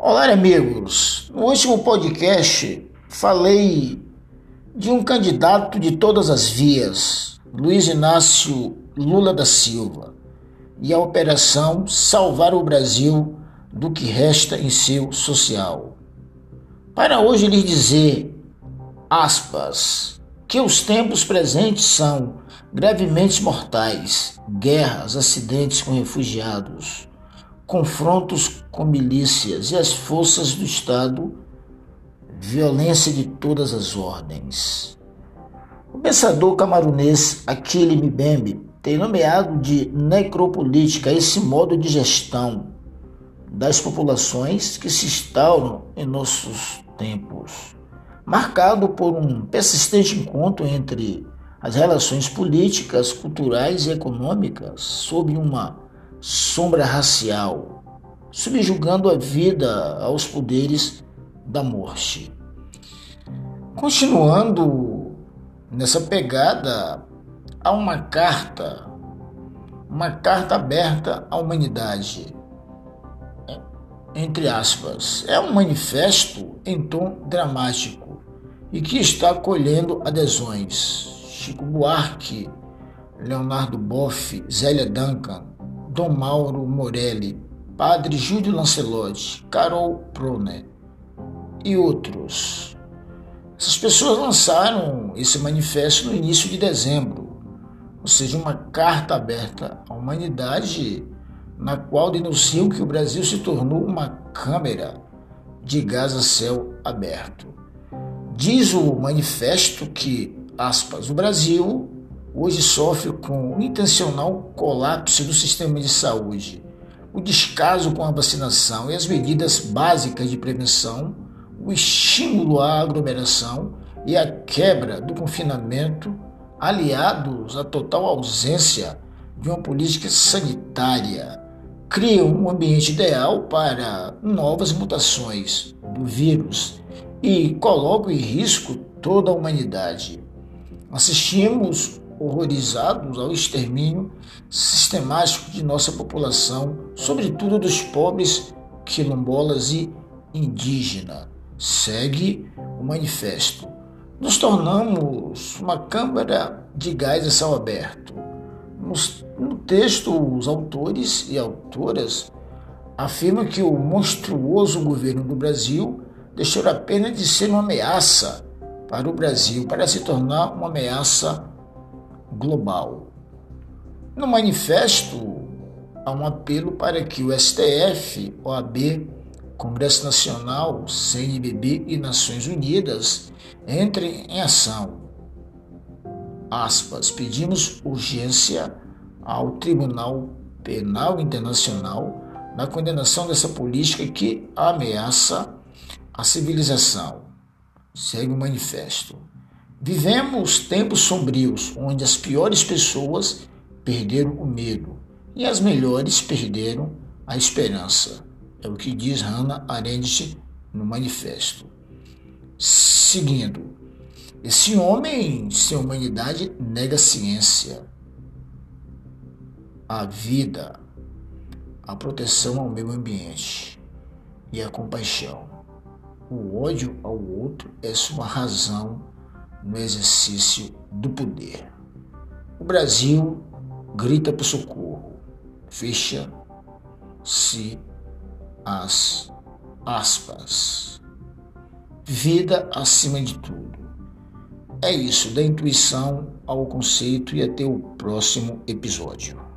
Olá, amigos. No último podcast falei de um candidato de todas as vias, Luiz Inácio Lula da Silva, e a operação Salvar o Brasil do que resta em seu social. Para hoje lhe dizer, aspas, que os tempos presentes são gravemente mortais, guerras, acidentes com refugiados, confrontos com milícias e as forças do Estado, violência de todas as ordens. O pensador camarunês Aquile Mbembe tem nomeado de necropolítica esse modo de gestão das populações que se instauram em nossos tempos, marcado por um persistente encontro entre as relações políticas, culturais e econômicas sob uma sombra racial, subjugando a vida aos poderes da morte. Continuando nessa pegada, há uma carta, uma carta aberta à humanidade. Entre aspas, é um manifesto em tom dramático e que está colhendo adesões. Chico Buarque, Leonardo Boff, Zélia Duncan, Dom Mauro Morelli, Padre Júlio Lancelotti, Carol Proner e outros. Essas pessoas lançaram esse manifesto no início de dezembro, ou seja, uma carta aberta à humanidade na qual denunciam que o Brasil se tornou uma câmera de gás a céu aberto. Diz o manifesto que, aspas, o Brasil hoje sofre com o intencional colapso do sistema de saúde, o descaso com a vacinação e as medidas básicas de prevenção, o estímulo à aglomeração e a quebra do confinamento, aliados à total ausência de uma política sanitária, criam um ambiente ideal para novas mutações do vírus e colocam em risco toda a humanidade. Assistimos horrorizados ao extermínio sistemático de nossa população, sobretudo dos pobres, quilombolas e indígenas. Segue o manifesto. Nos tornamos uma câmara de gás a céu aberto. No texto, os autores e autoras afirmam que o monstruoso governo do Brasil deixou apenas de ser uma ameaça para o Brasil, para se tornar uma ameaça global. No manifesto, há um apelo para que o STF, OAB, Congresso Nacional, CNBB e Nações Unidas entrem em ação. Aspas, pedimos urgência ao Tribunal Penal Internacional na condenação dessa política que ameaça a civilização. Segue o manifesto. Vivemos tempos sombrios onde as piores pessoas perderam o medo e as melhores perderam a esperança. É o que diz Hannah Arendt no manifesto. Seguindo, esse homem sem humanidade nega a ciência, a vida, a proteção ao meio ambiente e a compaixão. O ódio ao outro é sua razão no exercício do poder. O Brasil grita por socorro, fecha-se as aspas. Vida acima de tudo. É isso, da intuição ao conceito e até o próximo episódio.